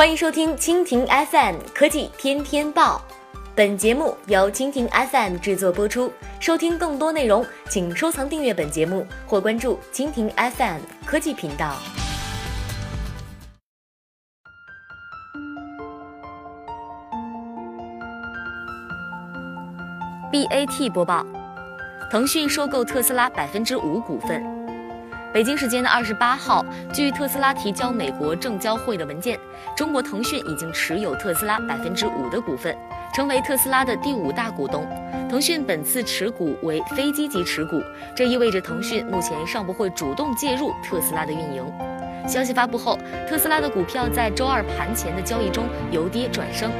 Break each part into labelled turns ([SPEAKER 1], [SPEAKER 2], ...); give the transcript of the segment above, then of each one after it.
[SPEAKER 1] 欢迎收听蜻蜓 FM 科技天天报，本节目由蜻蜓 FM 制作播出。收听更多内容，请收藏订阅本节目或关注蜻蜓 FM 科技频道。BAT 播报：腾讯收购特斯拉百分之五股份。北京时间的二十八号，据特斯拉提交美国证交会的文件，中国腾讯已经持有特斯拉百分之五的股份，成为特斯拉的第五大股东。腾讯本次持股为非积极持股，这意味着腾讯目前尚不会主动介入特斯拉的运营。消息发布后，特斯拉的股票在周二盘前的交易中由跌转升。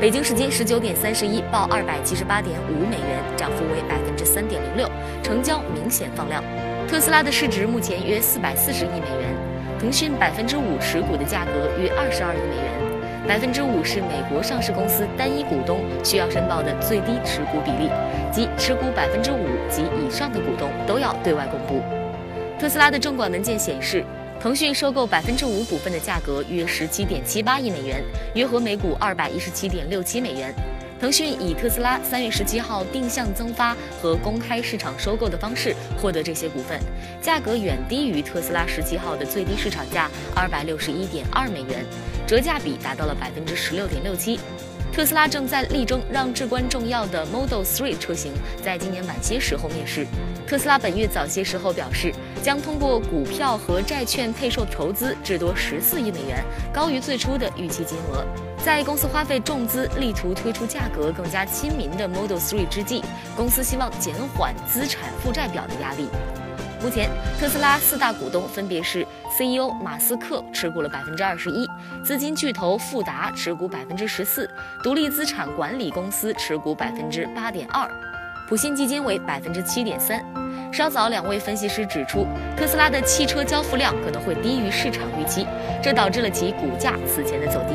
[SPEAKER 1] 北京时间十九点三十一，报二百七十八点五美元，涨幅为百三点零六，成交明显放量。特斯拉的市值目前约四百四十亿美元，腾讯百分之五持股的价格约二十二亿美元，百分之五是美国上市公司单一股东需要申报的最低持股比例，即持股百分之五及以上的股东都要对外公布。特斯拉的证管文件显示，腾讯收购百分之五股份的价格约十七点七八亿美元，约合每股二百一十七点六七美元。腾讯以特斯拉三月十七号定向增发和公开市场收购的方式获得这些股份，价格远低于特斯拉十七号的最低市场价二百六十一点二美元，折价比达到了百分之十六点六七。特斯拉正在力争让至关重要的 Model 3车型在今年晚些时候面世。特斯拉本月早些时候表示，将通过股票和债券配售筹资至多十四亿美元，高于最初的预期金额。在公司花费重资力图推出价格更加亲民的 Model 3之际，公司希望减缓资产负债表的压力。目前，特斯拉四大股东分别是 CEO 马斯克持股了百分之二十一，资金巨头富达持股百分之十四，独立资产管理公司持股百分之八点二，普信基金为百分之七点三。稍早，两位分析师指出，特斯拉的汽车交付量可能会低于市场预期，这导致了其股价此前的走低。